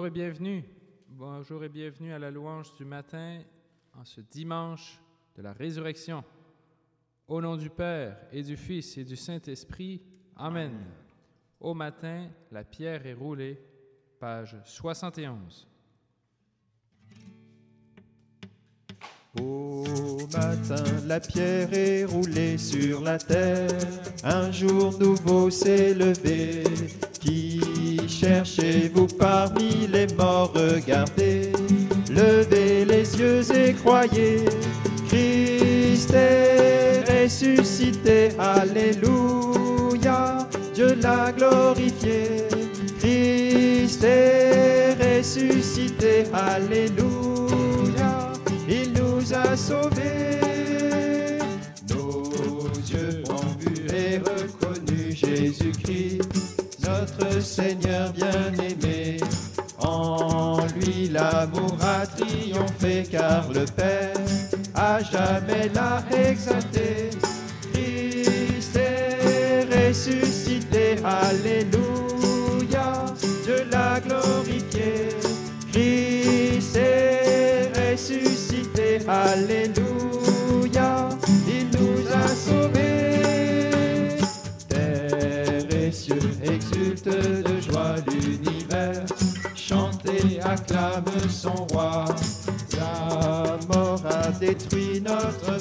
Bonjour et bienvenue. Bonjour et bienvenue à la louange du matin en ce dimanche de la résurrection. Au nom du Père et du Fils et du Saint-Esprit. Amen. Au matin, la pierre est roulée. Page 71. Au matin, la pierre est roulée sur la terre. Un jour nouveau s'est levé. Qui cherchez-vous parmi les morts Regardez, levez les yeux et croyez. Christ est ressuscité. Alléluia. Dieu l'a glorifié. Christ est ressuscité. Alléluia. Il nous a sauvés. Nos yeux ont vu et reconnu Jésus-Christ, notre Seigneur bien-aimé. En lui l'amour a triomphé car le Père a jamais l'a exalté. Christ est ressuscité, Alléluia, Dieu l'a glorifié. Christ est ressuscité, Alléluia, son roi. La mort a détruit notre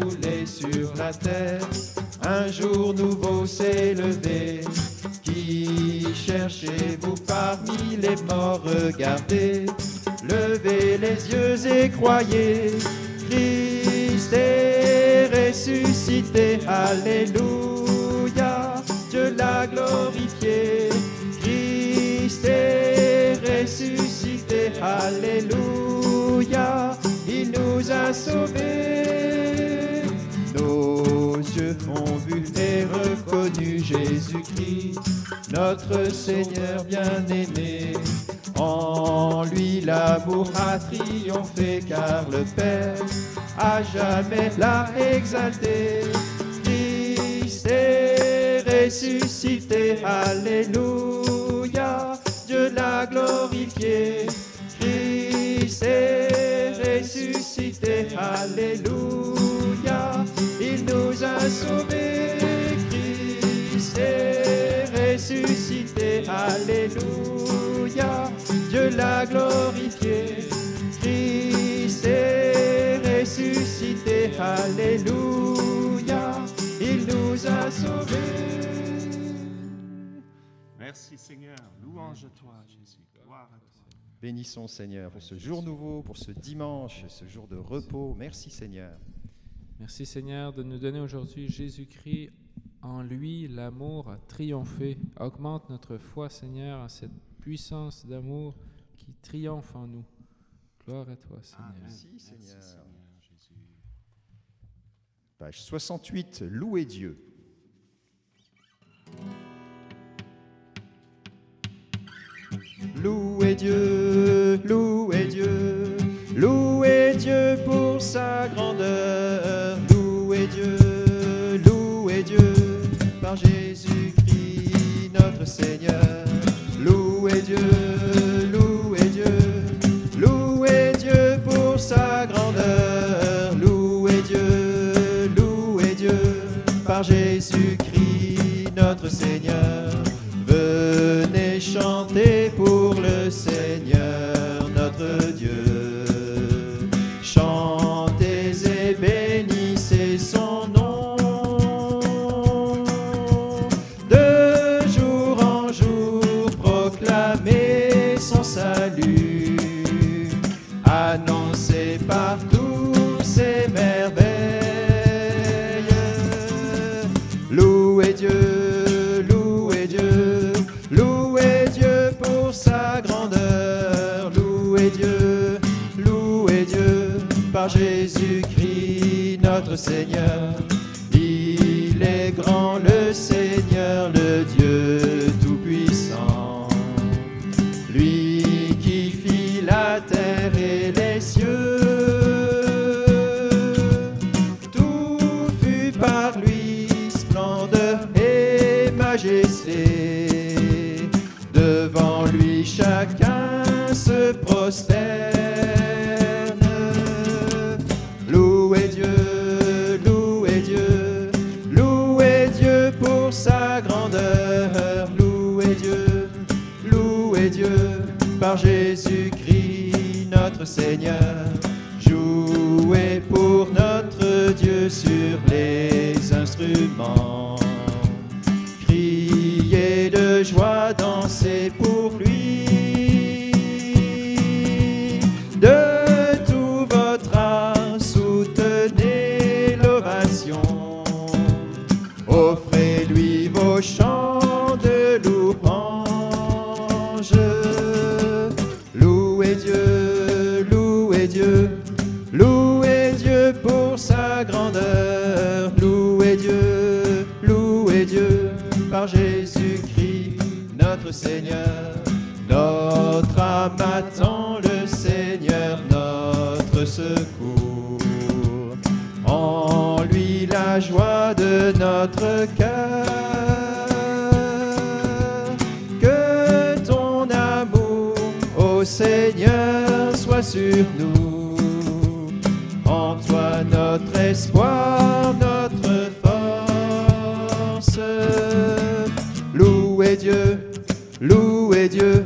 roulée sur la terre. Un jour nouveau s'est levé. Qui cherchez-vous parmi les morts? Regardez, levez les yeux et croyez. Christ est ressuscité, Alléluia. Dieu l'a glorifié. Christ est ressuscité, Alléluia. Il nous a sauvés. Ont vu et reconnu Jésus-Christ, notre Seigneur bien-aimé. En lui l'amour a triomphé car le Père a jamais l'a exalté. Christ est ressuscité, Alléluia, Dieu l'a glorifié. Christ est ressuscité, Alléluia, il nous a sauvés. Christ est ressuscité, Alléluia, Dieu l'a glorifié. Christ est ressuscité, Alléluia, il nous a sauvés. Merci Seigneur, louange à toi Jésus, gloire à toi. Bénissons Seigneur pour ce jour nouveau, pour ce dimanche, ce jour de repos. Merci Seigneur. Merci Seigneur de nous donner aujourd'hui Jésus-Christ. En lui, l'amour a triomphé. Augmente notre foi, Seigneur, en cette puissance d'amour qui triomphe en nous. Gloire à toi, Seigneur. Merci, Merci Seigneur. Seigneur Jésus. Page 68, Louez Dieu. Louez Dieu, louez Dieu, louez Dieu pour sa grandeur. Par Jésus-Christ Annoncez partout ses merveilles. Louez Dieu, louez Dieu, louez Dieu pour sa grandeur. Louez Dieu, louez Dieu par Jésus-Christ notre Seigneur. Il est grand le Seigneur, Louez Dieu, louez Dieu, louez Dieu pour sa grandeur. Louez Dieu, louez Dieu par Jésus-Christ notre Seigneur. Jouez pour notre Dieu sur les instruments. Criez de joie, dansez pour Offrez-lui vos chants de louange. Louez Dieu, louez Dieu, louez Dieu pour sa grandeur. Louez Dieu, louez Dieu par Jésus-Christ notre Seigneur. Notre âme notre cœur. Que ton amour, ô Seigneur, soit sur nous. En toi notre espoir, notre force. Louez Dieu, louez Dieu,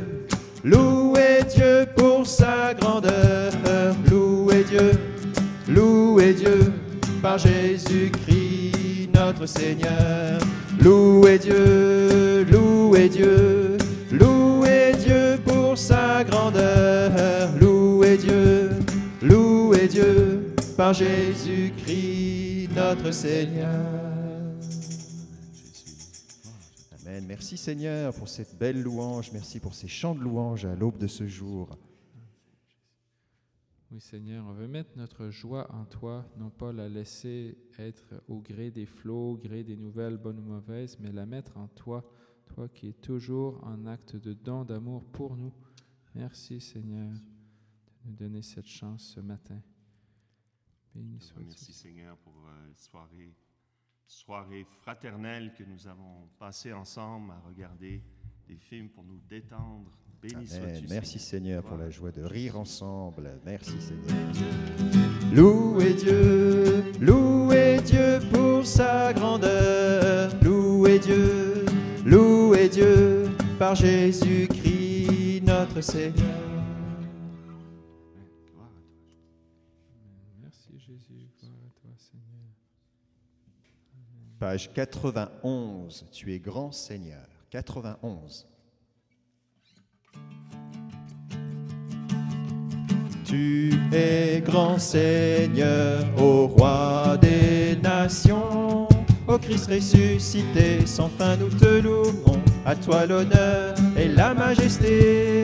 louez Dieu pour sa grandeur. Louez Dieu, louez Dieu par Jésus-Christ notre Seigneur. Louez Dieu, louez Dieu, louez Dieu pour sa grandeur. Louez Dieu, louez Dieu par Jésus-Christ notre Seigneur. Amen. Merci Seigneur pour cette belle louange. Merci pour ces chants de louange à l'aube de ce jour. Oui, Seigneur, on veut mettre notre joie en toi, non pas la laisser être au gré des flots, au gré des nouvelles bonnes ou mauvaises, mais la mettre en toi, toi qui es toujours en acte de don d'amour pour nous. Merci, Seigneur, de nous donner cette chance ce matin. Béni soit Merci Seigneur pour euh, soirée, soirée fraternelle que nous avons passée ensemble à regarder des films pour nous détendre. Béni Amen. sois-tu. Merci Seigneur pour la joie de rire ensemble. Merci Seigneur. Louez Dieu, louez Dieu pour sa grandeur. Louez Dieu, louez Dieu par Jésus-Christ notre Seigneur. Gloire à toi. Merci, Jésus. Gloire à toi, Seigneur. Page 91. Tu es grand Seigneur. 91. Tu es grand Seigneur, ô roi des nations. Ô Christ ressuscité, sans fin nous te louons. À toi l'honneur et la majesté.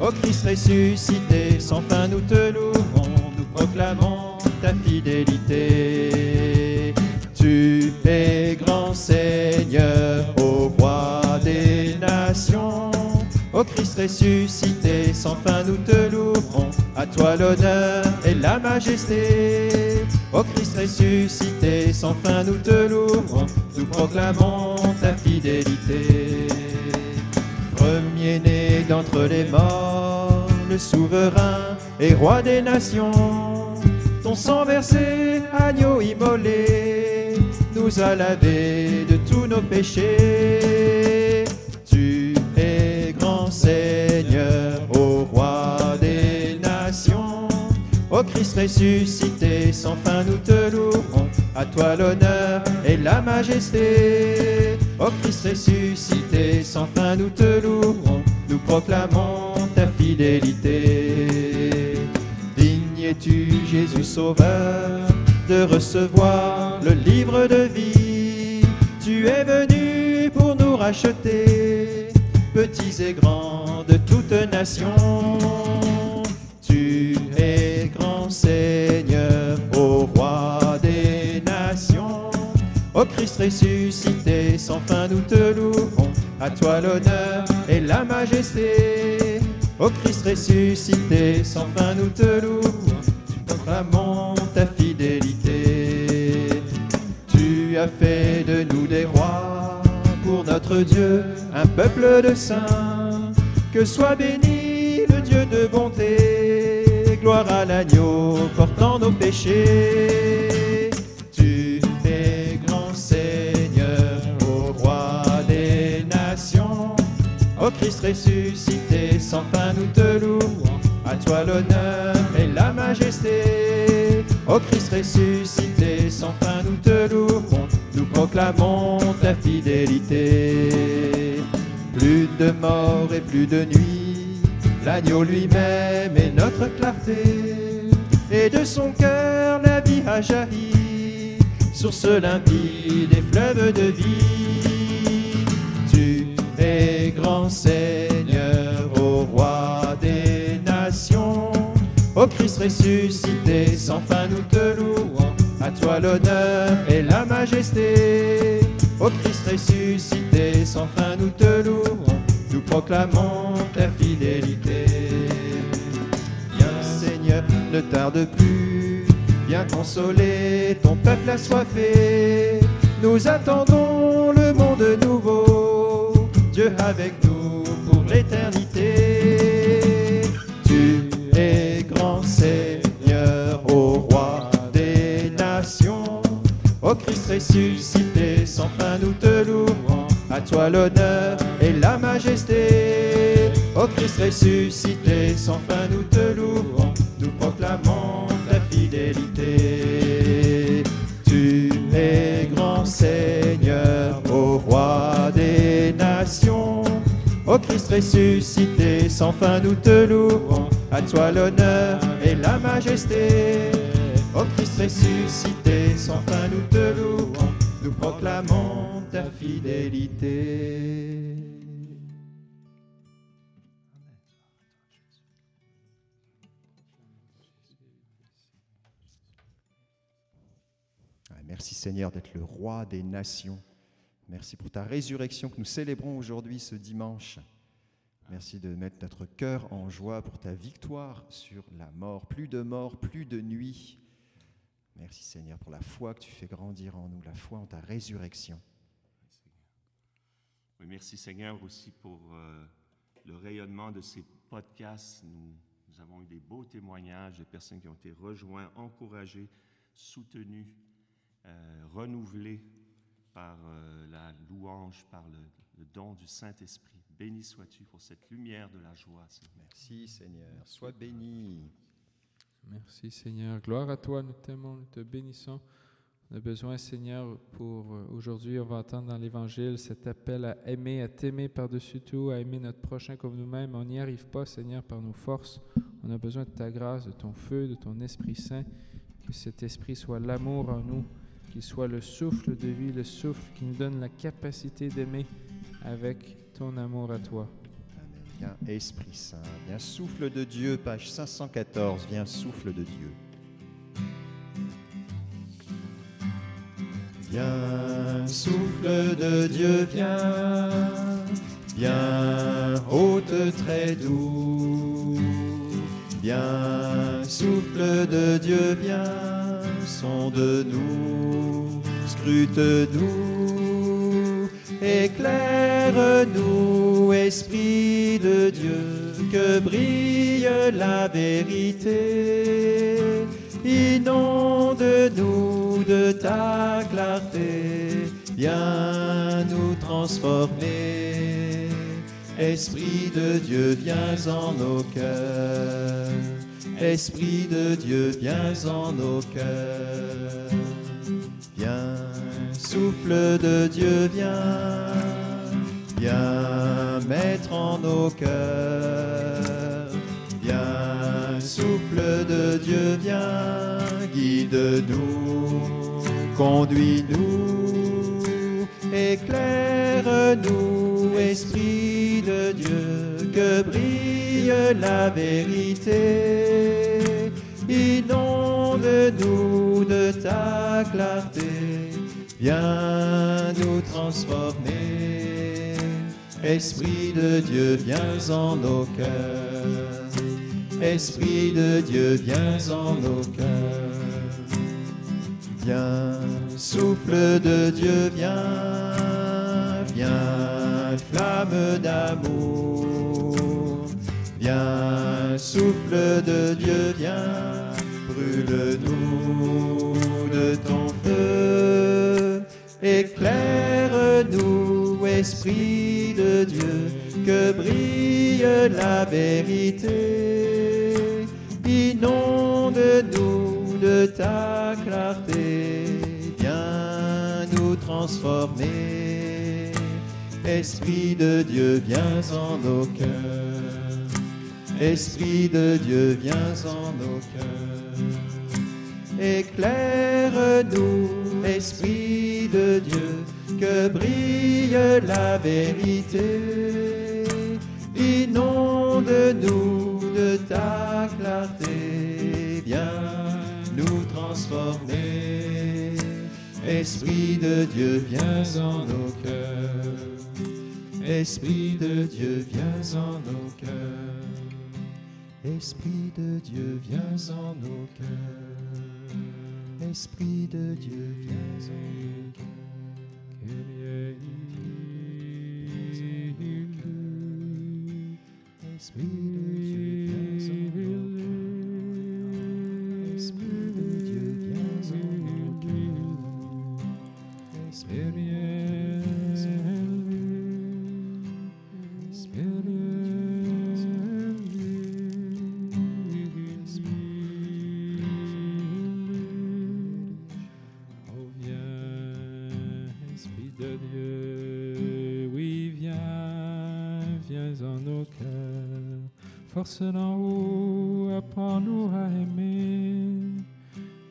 Ô Christ ressuscité, sans fin nous te louons. Nous proclamons ta fidélité. Tu es grand Seigneur, Christ ressuscité, sans fin nous te louerons. À toi l'honneur et la majesté. Ô Christ ressuscité, sans fin nous te louerons. Nous proclamons ta fidélité. Premier-né d'entre les morts, le souverain et roi des nations. Ton sang versé, agneau immolé, nous a lavé de tous nos péchés. Ô Christ ressuscité, sans fin nous te louerons. À toi l'honneur et la majesté. Ô Christ ressuscité, sans fin nous te louerons. Nous proclamons ta fidélité. Digne es-tu, Jésus Sauveur, de recevoir le livre de vie. Tu es venu pour nous racheter, petits et grands de toute nation. Ô Christ ressuscité, sans fin nous te louons, à toi l'honneur et la majesté. Ô Christ ressuscité, sans fin nous te louons, tu proclamons ta fidélité. Tu as fait de nous des rois, pour notre Dieu, un peuple de saints. Que soit béni le Dieu de bonté, gloire à l'agneau portant nos péchés. Ô Christ ressuscité, sans fin nous te louons. À toi l'honneur et la majesté. Ô Christ ressuscité, sans fin nous te louons. Nous proclamons ta fidélité. Plus de mort et plus de nuit, l'agneau lui-même est notre clarté. Et de son cœur la vie a jailli, source limpide et fleuve de vie. Grand Seigneur, ô roi des nations. Ô Christ ressuscité, sans fin nous te louons. À toi l'honneur et la majesté. Ô Christ ressuscité, sans fin nous te louons. Nous proclamons ta fidélité. Viens Seigneur, ne tarde plus. Viens consoler ton peuple assoiffé. Nous attendons le monde nouveau. Avec nous pour l'éternité. Tu es grand Seigneur, ô roi des nations. Ô Christ ressuscité, sans fin nous te louons. À toi l'honneur et la majesté. Ô Christ ressuscité, sans fin nous te Christ ressuscité, sans fin nous te louons. À toi l'honneur et la majesté. Ô Christ ressuscité, sans fin nous te louons. Nous proclamons ta fidélité. Ah, Merci Seigneur d'être le roi des nations. Merci pour ta résurrection que nous célébrons aujourd'hui ce dimanche. Merci de mettre notre cœur en joie pour ta victoire sur la mort. Plus de mort, plus de nuit. Merci Seigneur pour la foi que tu fais grandir en nous, la foi en ta résurrection. Oui, merci Seigneur aussi pour euh, le rayonnement de ces podcasts. Nous, avons eu des beaux témoignages de personnes qui ont été rejoints, encouragées, soutenues, euh, renouvelées par euh, la louange, par le don du Saint-Esprit. Béni sois-tu pour cette lumière de la joie, Seigneur. Merci Seigneur. Sois béni. Merci Seigneur. Gloire à toi, nous t'aimons, nous te bénissons. On a besoin, Seigneur, pour euh, aujourd'hui, on va entendre dans l'Évangile cet appel à aimer, à t'aimer par-dessus tout, à aimer notre prochain comme nous-mêmes. On n'y arrive pas, Seigneur, par nos forces. On a besoin de ta grâce, de ton feu, de ton Esprit Saint. Que cet Esprit soit l'amour en nous, qu'il soit le souffle de vie, le souffle qui nous donne la capacité d'aimer avec ton amour à toi. Viens Esprit Saint, viens souffle de Dieu, page 514, viens souffle de Dieu. Viens souffle de Dieu, viens, viens haute très doux. Viens souffle de Dieu, viens, sonde-nous, scrute-nous, éclaire-nous, Esprit de Dieu, que brille la vérité. Inonde-nous de ta clarté, viens nous transformer. Esprit de Dieu, viens en nos cœurs. Esprit de Dieu, viens en nos cœurs. Viens, souffle de Dieu, viens. Viens mettre en nos cœurs. Viens, souffle de Dieu, viens. Guide-nous, conduis-nous, éclaire-nous, Esprit de Dieu, que brille la vérité. Inonde-nous de ta clarté, viens nous transformer. Esprit de Dieu, viens en nos cœurs. Esprit de Dieu, viens en nos cœurs. Viens, souffle de Dieu, viens, viens, flamme d'amour. Viens, souffle de Dieu, viens, brûle-nous Esprit de Dieu, que brille la vérité. Inonde-nous de ta clarté, viens nous transformer. Esprit de Dieu, viens en nos cœurs. Esprit de Dieu, viens en nos cœurs. Éclaire-nous, Esprit de Dieu, que brille la vérité. Inonde-nous de ta clarté, viens nous transformer. Esprit de Dieu, viens en nos cœurs. Esprit de Dieu, viens en nos cœurs. Esprit de Dieu, viens en nos cœurs. Esprit de Dieu, viens en nos cœurs. Force d'en haut, apprends-nous à aimer.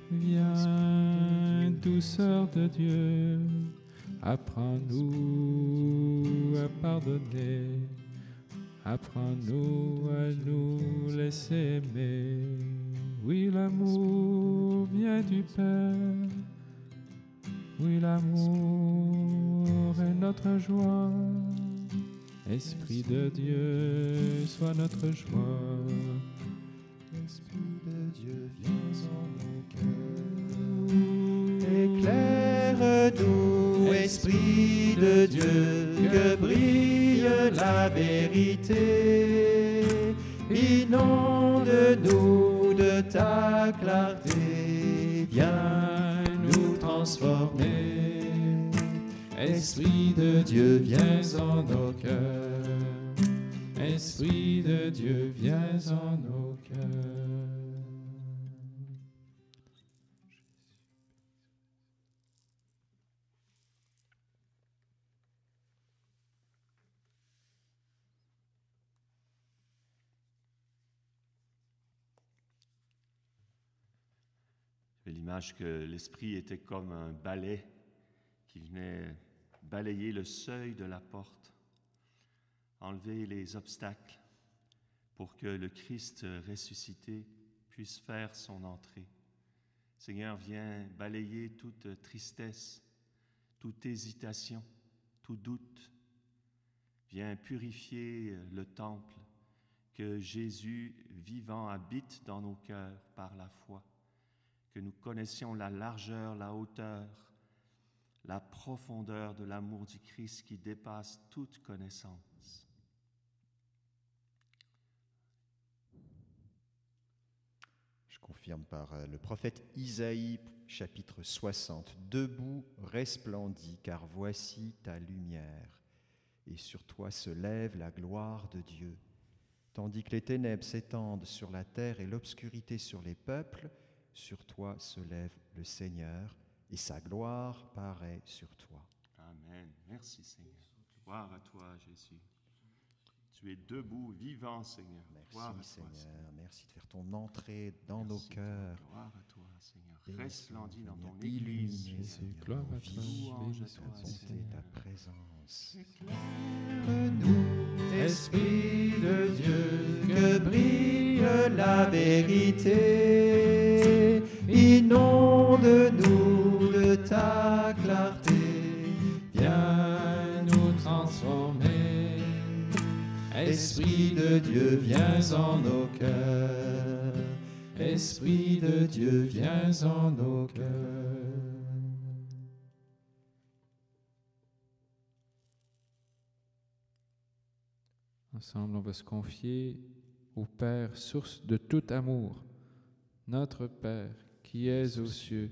Viens, douceur de Dieu, apprends-nous à pardonner. Apprends-nous à nous laisser aimer. Oui, l'amour vient du Père. Oui, l'amour est notre joie. Esprit de Dieu, sois notre joie. Esprit de Dieu, viens en nos cœurs. Éclaire-nous, Esprit de Dieu, que brille la vérité. Inonde-nous de ta clarté. Viens nous transformer. Esprit de Dieu, viens en nos cœurs. Esprit de Dieu, viens en nos cœurs. L'image que l'esprit était comme un balai qui venait balayer le seuil de la porte, enlever les obstacles pour que le Christ ressuscité puisse faire son entrée. Seigneur, viens balayer toute tristesse, toute hésitation, tout doute. Viens purifier le temple, que Jésus vivant habite dans nos cœurs par la foi que nous connaissions la largeur, la hauteur, la profondeur de l'amour du Christ qui dépasse toute connaissance. Je confirme par euh, le prophète Isaïe, chapitre 60. Debout, resplendis, car voici ta lumière, et sur toi se lève la gloire de Dieu. Tandis que les ténèbres s'étendent sur la terre et l'obscurité sur les peuples, sur toi se lève le Seigneur, et sa gloire paraît sur toi. Amen. Merci Seigneur. Gloire à toi Jésus. Tu es debout, vivant Seigneur. Gloire à Merci toi Seigneur, merci de faire ton entrée dans nos cœurs. Gloire à toi Seigneur. Resplendis dans ton Église. Jésus, gloire à toi, louange béni à toi, Seigneur. ta présence. Nous, Esprit de Dieu, que brille la vérité. Inonde-nous de ta la clarté, viens nous transformer. Esprit de Dieu, viens en nos cœurs. Esprit de Dieu, viens en nos cœurs. Ensemble, on va se confier au Père, source de tout amour. Notre Père, qui es aux cieux,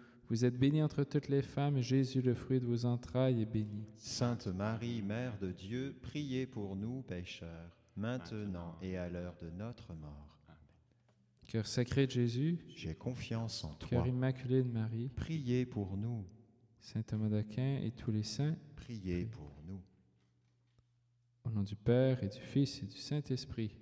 Vous êtes bénie entre toutes les femmes, et Jésus, le fruit de vos entrailles, est béni. Sainte Marie, Mère de Dieu, priez pour nous pécheurs, maintenant et à l'heure de notre mort. Cœur sacré de Jésus, J'ai confiance en toi. cœur immaculé de Marie, Priez pour nous, Saint Thomas d'Aquin et tous les saints, priez pour nous. au nom du Père et du Fils et du Saint-Esprit.